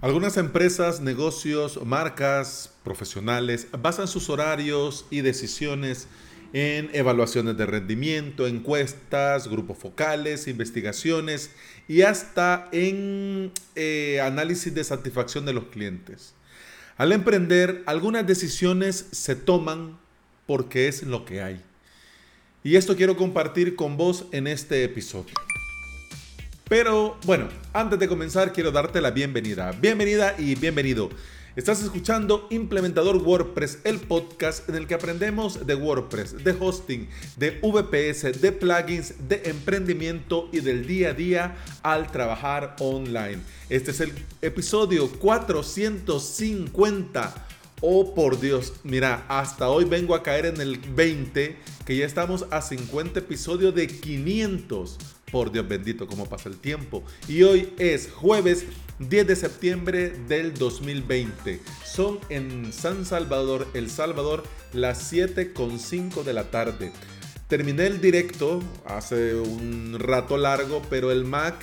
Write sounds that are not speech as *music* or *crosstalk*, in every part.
Algunas empresas, negocios, marcas, profesionales basan sus horarios y decisiones en evaluaciones de rendimiento, encuestas, grupos focales, investigaciones y hasta en eh, análisis de satisfacción de los clientes. Al emprender, algunas decisiones se toman porque es lo que hay. Y esto quiero compartir con vos en este episodio. Pero bueno, antes de comenzar quiero darte la bienvenida. Bienvenida y bienvenido. Estás escuchando Implementador WordPress, el podcast en el que aprendemos de WordPress, de hosting, de VPS, de plugins, de emprendimiento y del día a día al trabajar online. Este es el episodio 450. Oh, por Dios, mira, hasta hoy vengo a caer en el 20, que ya estamos a 50 episodios de 500. Por Dios bendito, cómo pasa el tiempo. Y hoy es jueves 10 de septiembre del 2020. Son en San Salvador, El Salvador, las 7.5 de la tarde. Terminé el directo hace un rato largo, pero el Mac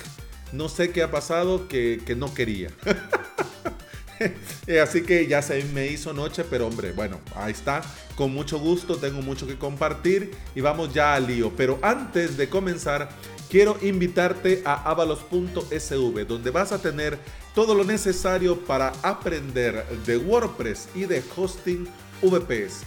no sé qué ha pasado que, que no quería. *laughs* Así que ya se me hizo noche, pero hombre, bueno, ahí está. Con mucho gusto, tengo mucho que compartir y vamos ya al lío. Pero antes de comenzar, quiero invitarte a avalos.sv, donde vas a tener todo lo necesario para aprender de WordPress y de hosting VPS.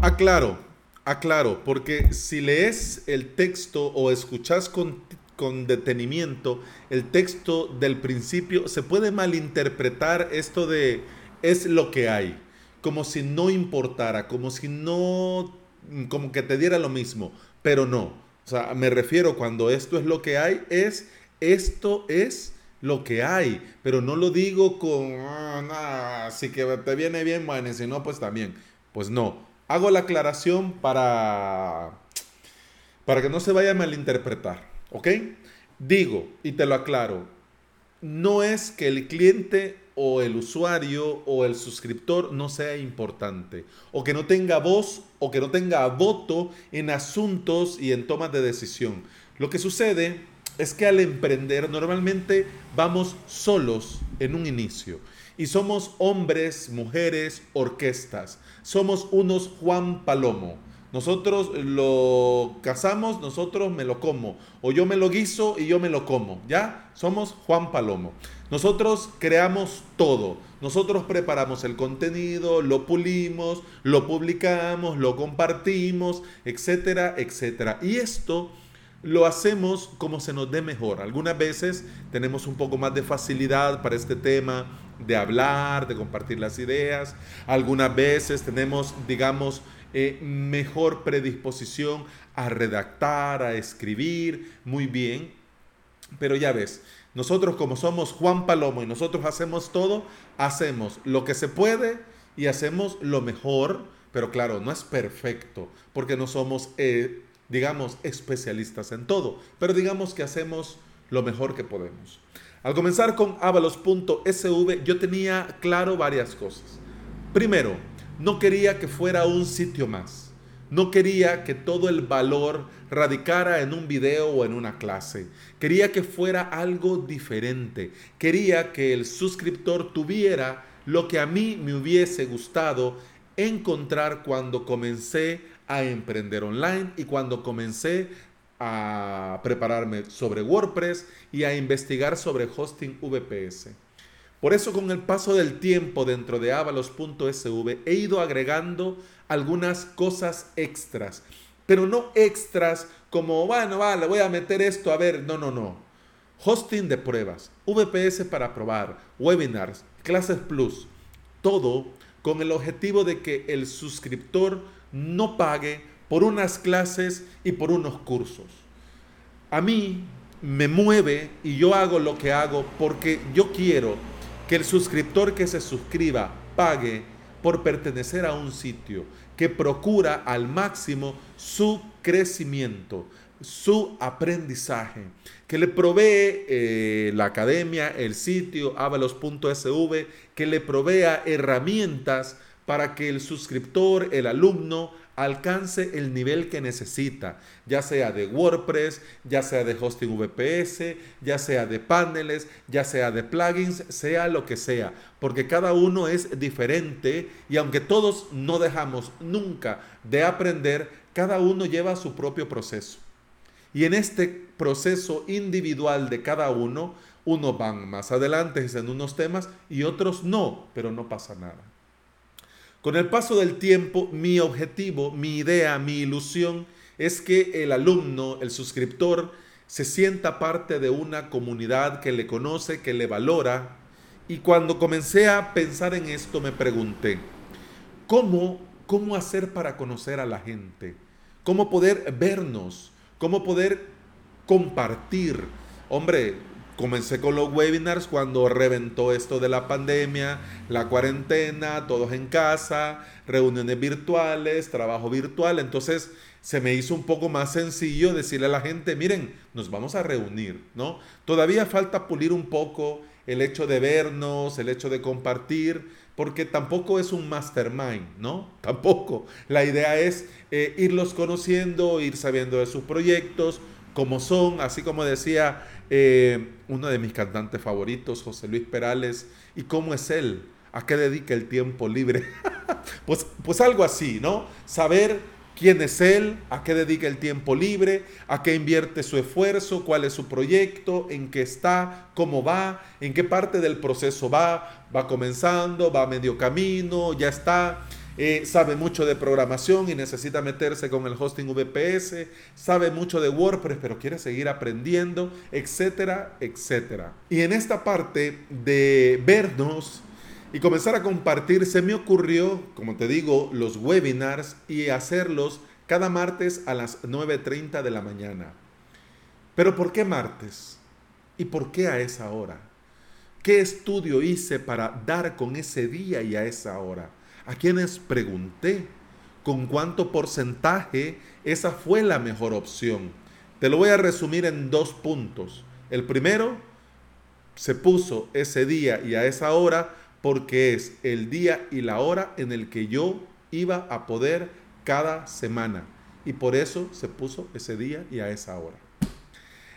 Aclaro, aclaro, porque si lees el texto o escuchas con, con detenimiento el texto del principio, se puede malinterpretar esto de es lo que hay como si no importara, como si no, como que te diera lo mismo, pero no. O sea, me refiero cuando esto es lo que hay, es esto es lo que hay, pero no lo digo con, ah, si que te viene bien, bueno, y si no, pues también. Pues no, hago la aclaración para, para que no se vaya a malinterpretar, ¿ok? Digo, y te lo aclaro, no es que el cliente o el usuario o el suscriptor no sea importante, o que no tenga voz o que no tenga voto en asuntos y en tomas de decisión. Lo que sucede es que al emprender normalmente vamos solos en un inicio y somos hombres, mujeres, orquestas. Somos unos Juan Palomo. Nosotros lo cazamos, nosotros me lo como. O yo me lo guiso y yo me lo como. ¿Ya? Somos Juan Palomo. Nosotros creamos todo. Nosotros preparamos el contenido, lo pulimos, lo publicamos, lo compartimos, etcétera, etcétera. Y esto lo hacemos como se nos dé mejor. Algunas veces tenemos un poco más de facilidad para este tema de hablar, de compartir las ideas. Algunas veces tenemos, digamos, eh, mejor predisposición a redactar, a escribir, muy bien. Pero ya ves, nosotros como somos Juan Palomo y nosotros hacemos todo, hacemos lo que se puede y hacemos lo mejor, pero claro, no es perfecto, porque no somos, eh, digamos, especialistas en todo, pero digamos que hacemos lo mejor que podemos. Al comenzar con avalos.sv, yo tenía claro varias cosas. Primero, no quería que fuera un sitio más. No quería que todo el valor radicara en un video o en una clase. Quería que fuera algo diferente. Quería que el suscriptor tuviera lo que a mí me hubiese gustado encontrar cuando comencé a emprender online y cuando comencé a prepararme sobre WordPress y a investigar sobre hosting VPS. Por eso con el paso del tiempo dentro de avalos.sv he ido agregando algunas cosas extras, pero no extras como, bueno, vale, voy a meter esto, a ver, no, no, no. Hosting de pruebas, VPS para probar, webinars, clases plus, todo con el objetivo de que el suscriptor no pague por unas clases y por unos cursos. A mí me mueve y yo hago lo que hago porque yo quiero que el suscriptor que se suscriba pague por pertenecer a un sitio que procura al máximo su crecimiento, su aprendizaje, que le provee eh, la academia, el sitio avalos.sv, que le provea herramientas para que el suscriptor, el alumno, alcance el nivel que necesita, ya sea de WordPress, ya sea de hosting VPS, ya sea de paneles, ya sea de plugins, sea lo que sea, porque cada uno es diferente y aunque todos no dejamos nunca de aprender, cada uno lleva su propio proceso. Y en este proceso individual de cada uno, unos van más adelante en unos temas y otros no, pero no pasa nada. Con el paso del tiempo, mi objetivo, mi idea, mi ilusión es que el alumno, el suscriptor, se sienta parte de una comunidad que le conoce, que le valora. Y cuando comencé a pensar en esto, me pregunté, ¿cómo, cómo hacer para conocer a la gente? ¿Cómo poder vernos? ¿Cómo poder compartir? Hombre, Comencé con los webinars cuando reventó esto de la pandemia, la cuarentena, todos en casa, reuniones virtuales, trabajo virtual. Entonces se me hizo un poco más sencillo decirle a la gente, miren, nos vamos a reunir, ¿no? Todavía falta pulir un poco el hecho de vernos, el hecho de compartir, porque tampoco es un mastermind, ¿no? Tampoco. La idea es eh, irlos conociendo, ir sabiendo de sus proyectos, cómo son, así como decía eh, uno de mis cantantes favoritos, José Luis Perales, y cómo es él, a qué dedica el tiempo libre. *laughs* pues, pues algo así, ¿no? Saber quién es él, a qué dedica el tiempo libre, a qué invierte su esfuerzo, cuál es su proyecto, en qué está, cómo va, en qué parte del proceso va, va comenzando, va a medio camino, ya está. Eh, sabe mucho de programación y necesita meterse con el hosting VPS, sabe mucho de WordPress, pero quiere seguir aprendiendo, etcétera, etcétera. Y en esta parte de vernos y comenzar a compartir, se me ocurrió, como te digo, los webinars y hacerlos cada martes a las 9.30 de la mañana. Pero ¿por qué martes? ¿Y por qué a esa hora? ¿Qué estudio hice para dar con ese día y a esa hora? A quienes pregunté con cuánto porcentaje esa fue la mejor opción. Te lo voy a resumir en dos puntos. El primero, se puso ese día y a esa hora porque es el día y la hora en el que yo iba a poder cada semana. Y por eso se puso ese día y a esa hora.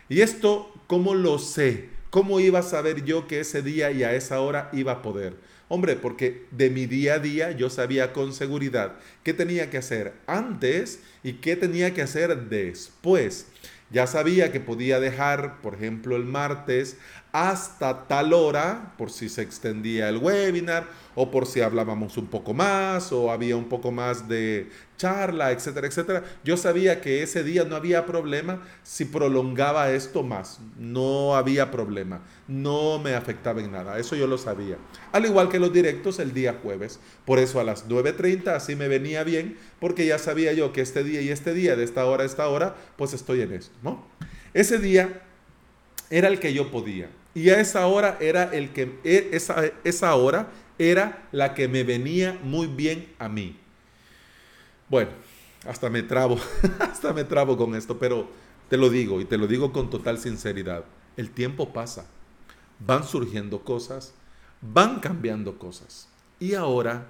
Y esto, ¿cómo lo sé? ¿Cómo iba a saber yo que ese día y a esa hora iba a poder? Hombre, porque de mi día a día yo sabía con seguridad qué tenía que hacer antes y qué tenía que hacer después. Ya sabía que podía dejar, por ejemplo, el martes hasta tal hora, por si se extendía el webinar o por si hablábamos un poco más o había un poco más de charla, etcétera, etcétera. Yo sabía que ese día no había problema si prolongaba esto más. No había problema. No me afectaba en nada. Eso yo lo sabía. Al igual que los directos el día jueves. Por eso a las 9.30 así me venía bien porque ya sabía yo que este día y este día, de esta hora a esta hora, pues estoy en esto, ¿no? Ese día era el que yo podía. Y a esa hora era el que, e, esa, esa hora era la que me venía muy bien a mí. Bueno, hasta me trabo, *laughs* hasta me trabo con esto, pero te lo digo y te lo digo con total sinceridad. El tiempo pasa, van surgiendo cosas, van cambiando cosas. Y ahora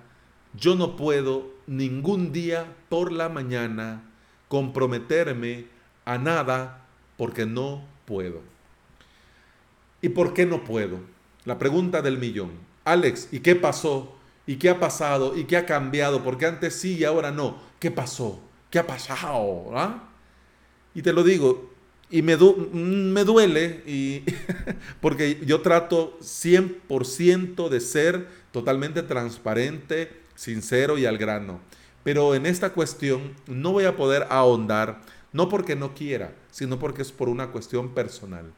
yo no puedo ningún día por la mañana comprometerme a nada porque no puedo. ¿Y por qué no puedo? La pregunta del millón. Alex, ¿y qué pasó? ¿Y qué ha pasado? ¿Y qué ha cambiado? Porque antes sí y ahora no. ¿Qué pasó? ¿Qué ha pasado? ¿Ah? Y te lo digo, y me, me duele, y *laughs* porque yo trato 100% de ser totalmente transparente, sincero y al grano. Pero en esta cuestión no voy a poder ahondar, no porque no quiera, sino porque es por una cuestión personal.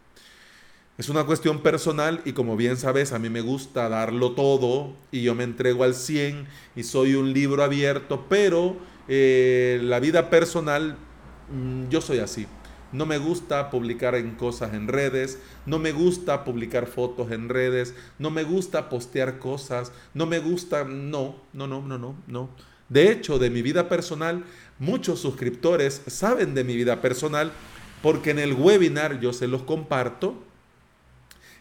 Es una cuestión personal y como bien sabes, a mí me gusta darlo todo y yo me entrego al 100 y soy un libro abierto, pero eh, la vida personal, mm, yo soy así. No me gusta publicar en cosas en redes, no me gusta publicar fotos en redes, no me gusta postear cosas, no me gusta, no, no, no, no, no, no. De hecho, de mi vida personal, muchos suscriptores saben de mi vida personal porque en el webinar yo se los comparto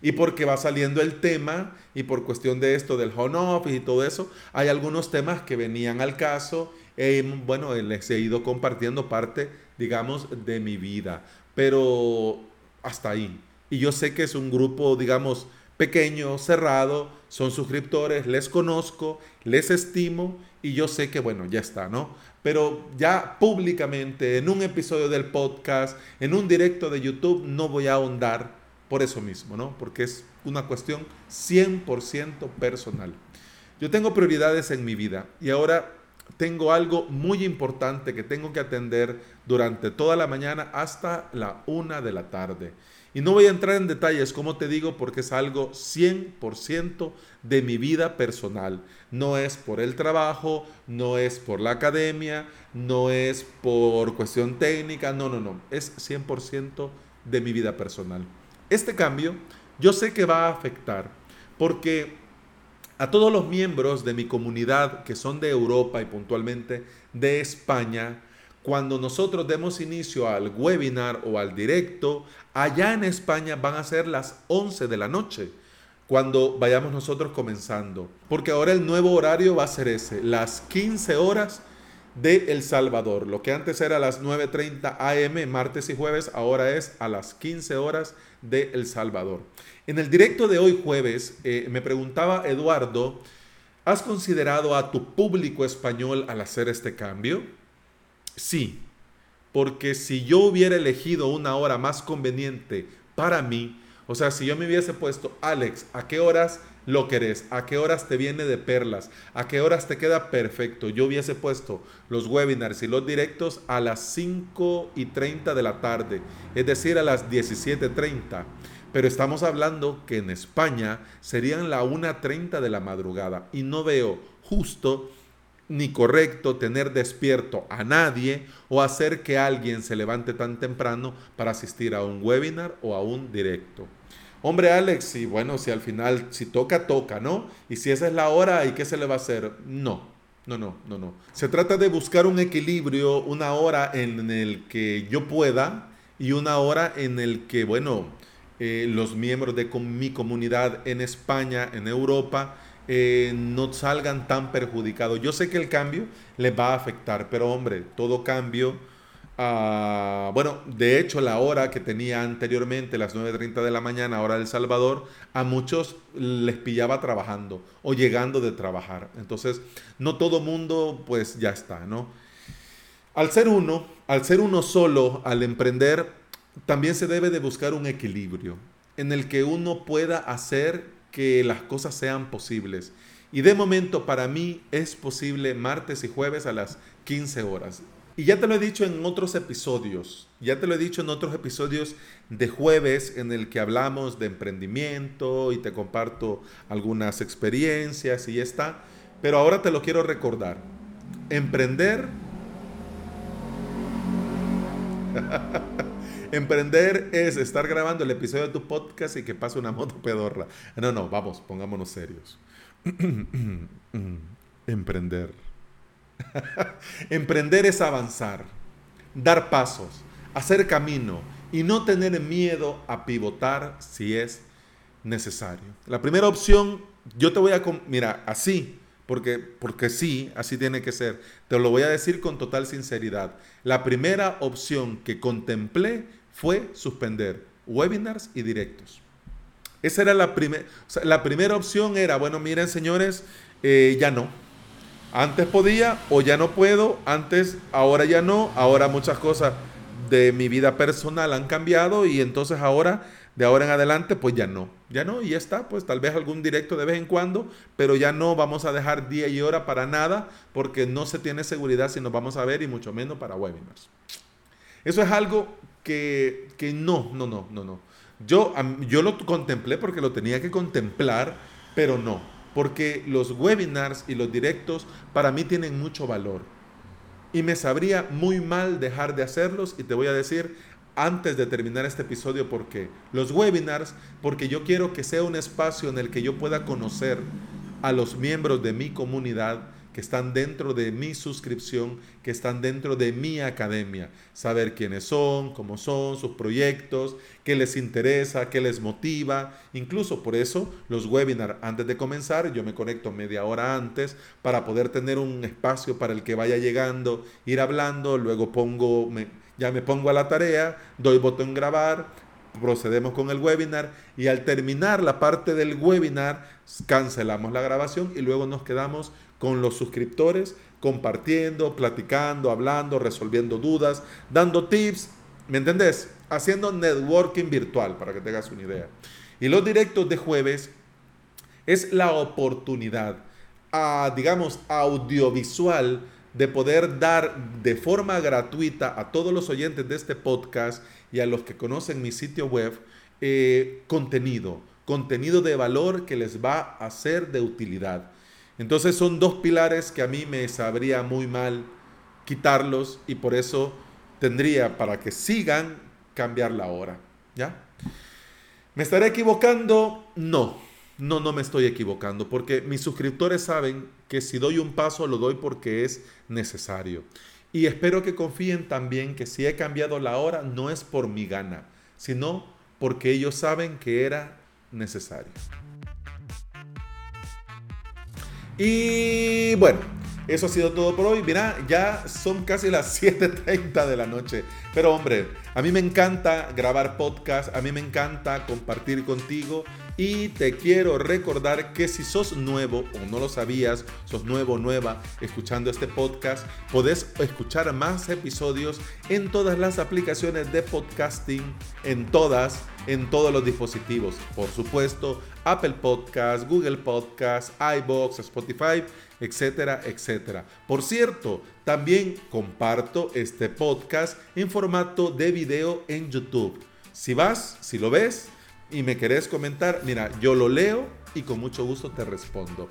y porque va saliendo el tema y por cuestión de esto del home office y todo eso, hay algunos temas que venían al caso bueno, les he ido compartiendo parte, digamos, de mi vida, pero hasta ahí. Y yo sé que es un grupo, digamos, pequeño, cerrado, son suscriptores, les conozco, les estimo y yo sé que, bueno, ya está, ¿no? Pero ya públicamente, en un episodio del podcast, en un directo de YouTube, no voy a ahondar por eso mismo, ¿no? Porque es una cuestión 100% personal. Yo tengo prioridades en mi vida y ahora tengo algo muy importante que tengo que atender durante toda la mañana hasta la una de la tarde. Y no voy a entrar en detalles, como te digo, porque es algo 100% de mi vida personal. No es por el trabajo, no es por la academia, no es por cuestión técnica, no, no, no. Es 100% de mi vida personal. Este cambio yo sé que va a afectar porque a todos los miembros de mi comunidad que son de Europa y puntualmente de España, cuando nosotros demos inicio al webinar o al directo, allá en España van a ser las 11 de la noche cuando vayamos nosotros comenzando. Porque ahora el nuevo horario va a ser ese, las 15 horas de El Salvador. Lo que antes era a las 9.30 am, martes y jueves, ahora es a las 15 horas de El Salvador. En el directo de hoy jueves eh, me preguntaba Eduardo, ¿has considerado a tu público español al hacer este cambio? Sí, porque si yo hubiera elegido una hora más conveniente para mí, o sea, si yo me hubiese puesto, Alex, ¿a qué horas lo querés? ¿A qué horas te viene de perlas? ¿A qué horas te queda perfecto? Yo hubiese puesto los webinars y los directos a las 5 y 30 de la tarde, es decir, a las 17.30. Pero estamos hablando que en España serían la 1.30 de la madrugada y no veo justo ni correcto tener despierto a nadie o hacer que alguien se levante tan temprano para asistir a un webinar o a un directo. Hombre Alex, y bueno, si al final, si toca, toca, ¿no? Y si esa es la hora, ¿y qué se le va a hacer? No, no, no, no, no. Se trata de buscar un equilibrio, una hora en el que yo pueda y una hora en el que, bueno, eh, los miembros de mi comunidad en España, en Europa, eh, no salgan tan perjudicados. Yo sé que el cambio les va a afectar, pero hombre, todo cambio, uh, bueno, de hecho la hora que tenía anteriormente, las 9.30 de la mañana, hora del Salvador, a muchos les pillaba trabajando o llegando de trabajar. Entonces, no todo mundo pues ya está, ¿no? Al ser uno, al ser uno solo, al emprender, también se debe de buscar un equilibrio en el que uno pueda hacer que las cosas sean posibles. Y de momento para mí es posible martes y jueves a las 15 horas. Y ya te lo he dicho en otros episodios, ya te lo he dicho en otros episodios de jueves en el que hablamos de emprendimiento y te comparto algunas experiencias y ya está. Pero ahora te lo quiero recordar. Emprender *laughs* Emprender es estar grabando el episodio de tu podcast y que pase una moto pedorra. No, no, vamos, pongámonos serios. *clears throat* Emprender. *laughs* Emprender es avanzar, dar pasos, hacer camino y no tener miedo a pivotar si es necesario. La primera opción, yo te voy a... Mira, así, porque, porque sí, así tiene que ser. Te lo voy a decir con total sinceridad. La primera opción que contemplé fue suspender webinars y directos. Esa era la primera, la primera opción era, bueno, miren señores, eh, ya no. Antes podía o ya no puedo, antes, ahora ya no, ahora muchas cosas de mi vida personal han cambiado y entonces ahora, de ahora en adelante, pues ya no, ya no, y ya está, pues tal vez algún directo de vez en cuando, pero ya no vamos a dejar día y hora para nada porque no se tiene seguridad si nos vamos a ver y mucho menos para webinars. Eso es algo que, no, no, no, no, no. Yo, yo lo contemplé porque lo tenía que contemplar, pero no, porque los webinars y los directos para mí tienen mucho valor. Y me sabría muy mal dejar de hacerlos y te voy a decir antes de terminar este episodio por qué. Los webinars, porque yo quiero que sea un espacio en el que yo pueda conocer a los miembros de mi comunidad que están dentro de mi suscripción, que están dentro de mi academia. Saber quiénes son, cómo son, sus proyectos, qué les interesa, qué les motiva. Incluso por eso los webinars antes de comenzar, yo me conecto media hora antes para poder tener un espacio para el que vaya llegando, ir hablando, luego pongo, ya me pongo a la tarea, doy botón grabar, procedemos con el webinar y al terminar la parte del webinar cancelamos la grabación y luego nos quedamos con los suscriptores compartiendo, platicando, hablando, resolviendo dudas, dando tips, ¿me entendés? Haciendo networking virtual para que tengas una idea. Y los directos de jueves es la oportunidad, a, digamos, audiovisual de poder dar de forma gratuita a todos los oyentes de este podcast y a los que conocen mi sitio web eh, contenido, contenido de valor que les va a ser de utilidad. Entonces son dos pilares que a mí me sabría muy mal quitarlos y por eso tendría para que sigan cambiar la hora. ¿Ya? ¿Me estaré equivocando? No, no, no me estoy equivocando porque mis suscriptores saben que si doy un paso lo doy porque es necesario. Y espero que confíen también que si he cambiado la hora no es por mi gana, sino porque ellos saben que era necesario. Y bueno, eso ha sido todo por hoy. Mira, ya son casi las *laughs* 7.30 de la noche. Pero hombre, a mí me encanta grabar podcast, a mí me encanta compartir contigo y te quiero recordar que si sos nuevo o no lo sabías, sos nuevo o nueva escuchando este podcast, podés escuchar más episodios en todas las aplicaciones de podcasting, en todas, en todos los dispositivos. Por supuesto, Apple Podcast, Google Podcast, iBox, Spotify, etcétera, etcétera. Por cierto, también comparto este podcast en formato de video en YouTube. Si vas, si lo ves, y me querés comentar, mira, yo lo leo y con mucho gusto te respondo.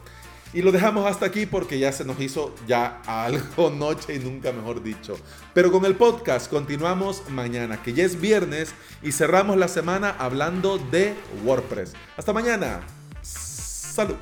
Y lo dejamos hasta aquí porque ya se nos hizo ya algo *laughs* noche y nunca mejor dicho. Pero con el podcast continuamos mañana, que ya es viernes y cerramos la semana hablando de WordPress. Hasta mañana. Salud.